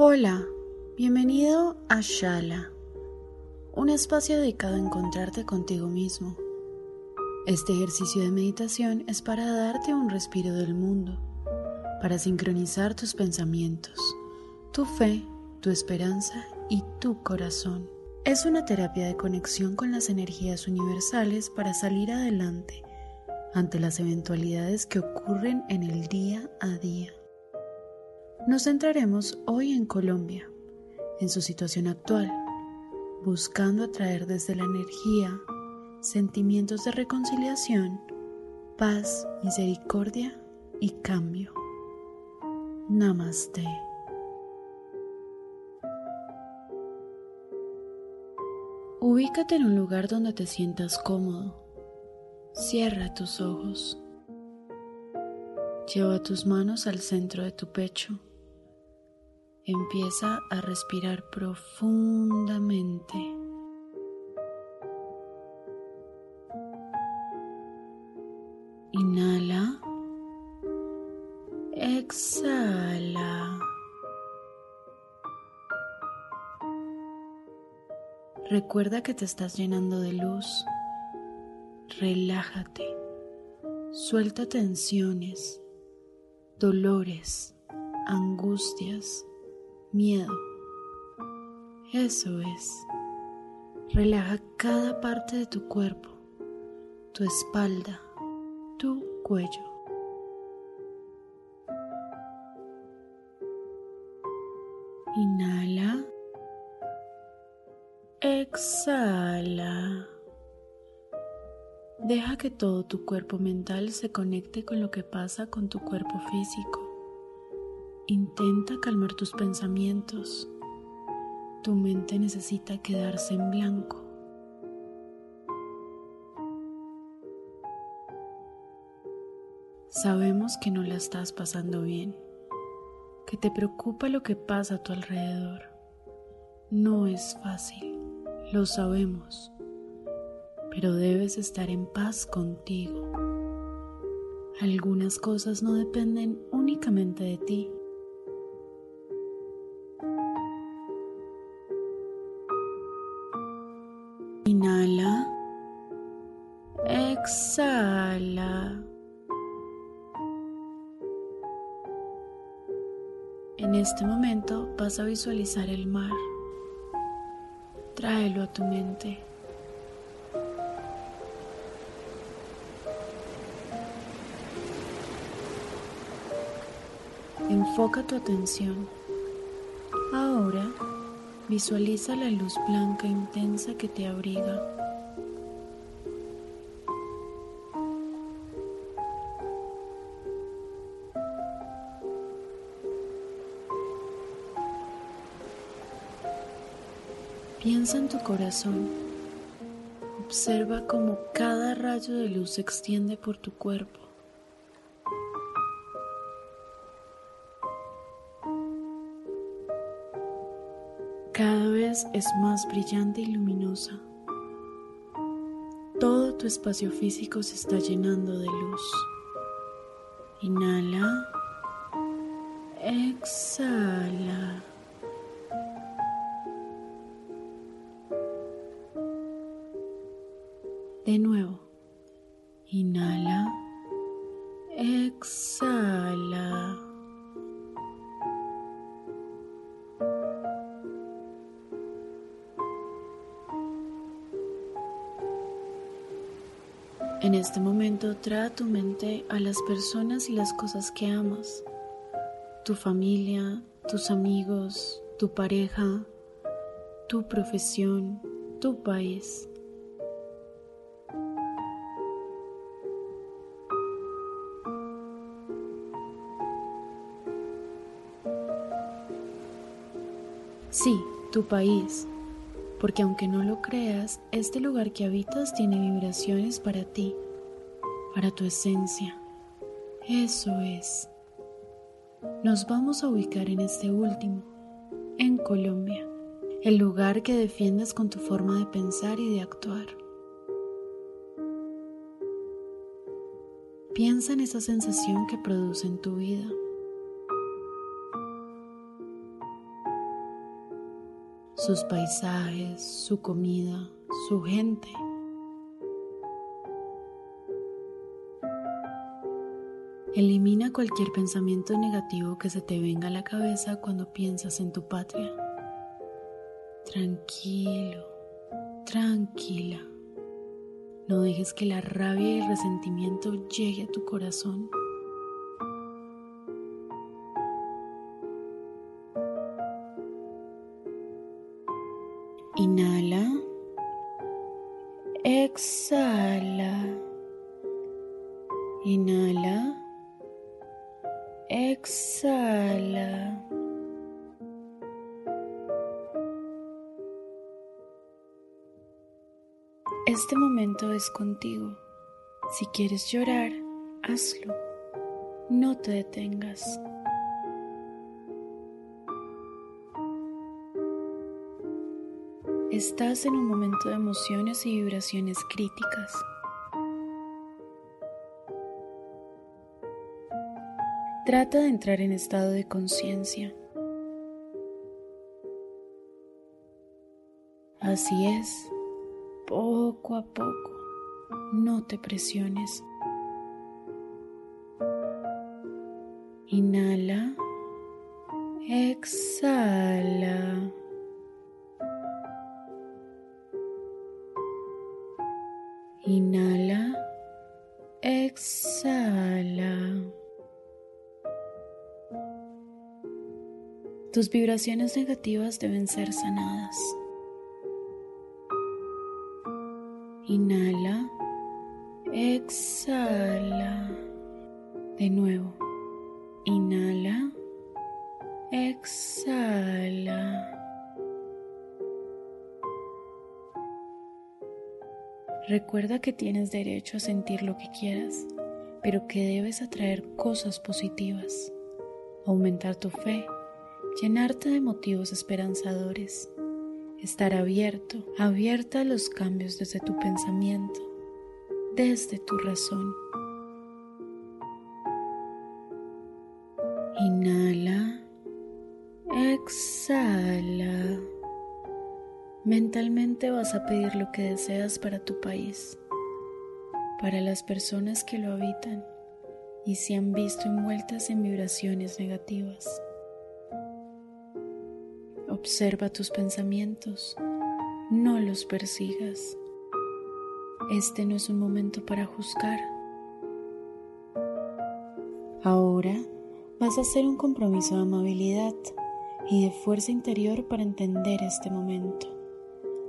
Hola, bienvenido a Shala, un espacio dedicado a encontrarte contigo mismo. Este ejercicio de meditación es para darte un respiro del mundo, para sincronizar tus pensamientos, tu fe, tu esperanza y tu corazón. Es una terapia de conexión con las energías universales para salir adelante ante las eventualidades que ocurren en el día a día. Nos centraremos hoy en Colombia, en su situación actual, buscando atraer desde la energía sentimientos de reconciliación, paz, misericordia y cambio. Namaste. Ubícate en un lugar donde te sientas cómodo. Cierra tus ojos. Lleva tus manos al centro de tu pecho Empieza a respirar profundamente. Inhala. Exhala. Recuerda que te estás llenando de luz. Relájate. Suelta tensiones, dolores, angustias miedo. Eso es. Relaja cada parte de tu cuerpo, tu espalda, tu cuello. Inhala. Exhala. Deja que todo tu cuerpo mental se conecte con lo que pasa con tu cuerpo físico. Intenta calmar tus pensamientos. Tu mente necesita quedarse en blanco. Sabemos que no la estás pasando bien, que te preocupa lo que pasa a tu alrededor. No es fácil, lo sabemos, pero debes estar en paz contigo. Algunas cosas no dependen únicamente de ti Inhala. Exhala. En este momento vas a visualizar el mar. Tráelo a tu mente. Enfoca tu atención. Ahora Visualiza la luz blanca intensa que te abriga. Piensa en tu corazón. Observa cómo cada rayo de luz se extiende por tu cuerpo. Es más brillante y luminosa. Todo tu espacio físico se está llenando de luz. Inhala. Exhala. En este momento trae a tu mente a las personas y las cosas que amas, tu familia, tus amigos, tu pareja, tu profesión, tu país. Sí, tu país, porque aunque no lo creas, este lugar que habitas tiene vibraciones para ti, para tu esencia. Eso es. Nos vamos a ubicar en este último, en Colombia, el lugar que defiendes con tu forma de pensar y de actuar. Piensa en esa sensación que produce en tu vida. Sus paisajes, su comida, su gente. Elimina cualquier pensamiento negativo que se te venga a la cabeza cuando piensas en tu patria. Tranquilo, tranquila. No dejes que la rabia y el resentimiento llegue a tu corazón. Exhala. Este momento es contigo. Si quieres llorar, hazlo. No te detengas. Estás en un momento de emociones y vibraciones críticas. Trata de entrar en estado de conciencia. Así es, poco a poco, no te presiones. Inhala, exhala. Inhala, exhala. Tus vibraciones negativas deben ser sanadas. Inhala, exhala. De nuevo, inhala, exhala. Recuerda que tienes derecho a sentir lo que quieras, pero que debes atraer cosas positivas, aumentar tu fe llenarte de motivos esperanzadores, estar abierto, abierta a los cambios desde tu pensamiento, desde tu razón. Inhala, exhala. Mentalmente vas a pedir lo que deseas para tu país, para las personas que lo habitan y se han visto envueltas en vibraciones negativas. Observa tus pensamientos, no los persigas. Este no es un momento para juzgar. Ahora vas a hacer un compromiso de amabilidad y de fuerza interior para entender este momento.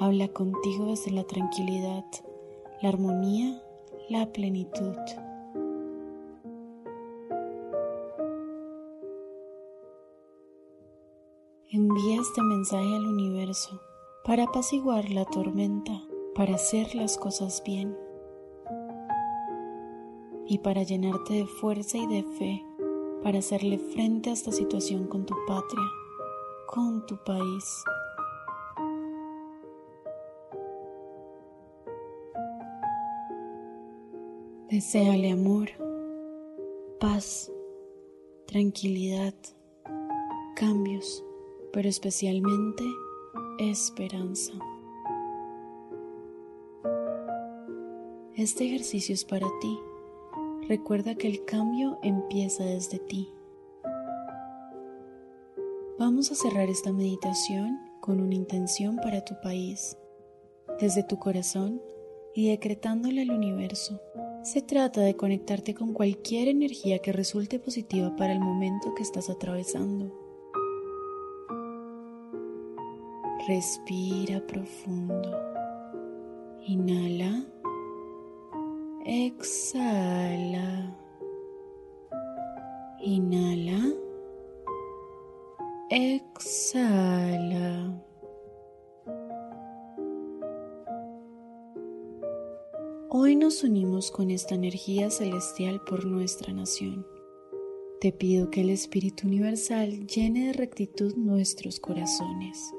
Habla contigo desde la tranquilidad, la armonía, la plenitud. Envía este mensaje al universo para apaciguar la tormenta, para hacer las cosas bien y para llenarte de fuerza y de fe para hacerle frente a esta situación con tu patria, con tu país. Deseale amor, paz, tranquilidad, cambios pero especialmente esperanza. Este ejercicio es para ti. Recuerda que el cambio empieza desde ti. Vamos a cerrar esta meditación con una intención para tu país. Desde tu corazón, y decretándole al universo. Se trata de conectarte con cualquier energía que resulte positiva para el momento que estás atravesando. Respira profundo. Inhala. Exhala. Inhala. Exhala. Hoy nos unimos con esta energía celestial por nuestra nación. Te pido que el Espíritu Universal llene de rectitud nuestros corazones,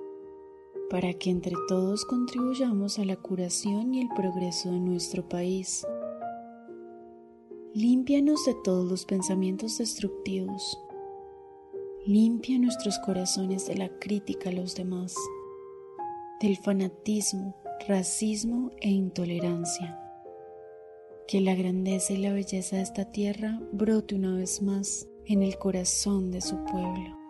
para que entre todos contribuyamos a la curación y el progreso de nuestro país. Límpianos de todos los pensamientos destructivos. Limpia nuestros corazones de la crítica a los demás, del fanatismo, racismo e intolerancia que la grandeza y la belleza de esta tierra brote una vez más en el corazón de su pueblo.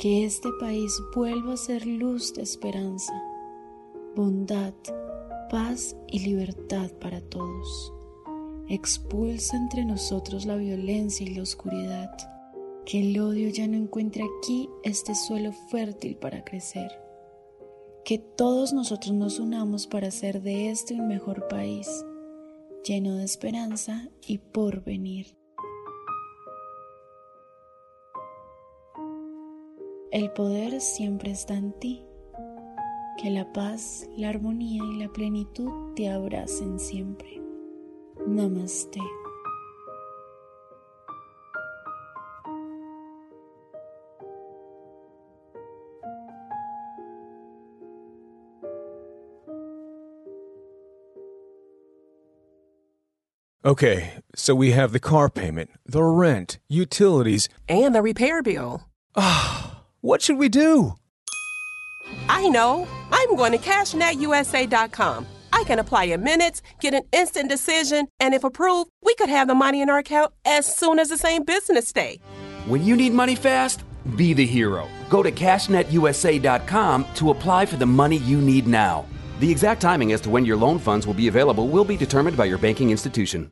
Que este país vuelva a ser luz de esperanza, bondad, paz y libertad para todos. Expulsa entre nosotros la violencia y la oscuridad. Que el odio ya no encuentre aquí este suelo fértil para crecer. Que todos nosotros nos unamos para hacer de este un mejor país lleno de esperanza y porvenir. El poder siempre está en ti. Que la paz, la armonía y la plenitud te abracen siempre. Namaste. Okay, so we have the car payment, the rent, utilities, and the repair bill. Ah, what should we do? I know. I'm going to CashNetUSA.com. I can apply in minutes, get an instant decision, and if approved, we could have the money in our account as soon as the same business day. When you need money fast, be the hero. Go to CashNetUSA.com to apply for the money you need now. The exact timing as to when your loan funds will be available will be determined by your banking institution.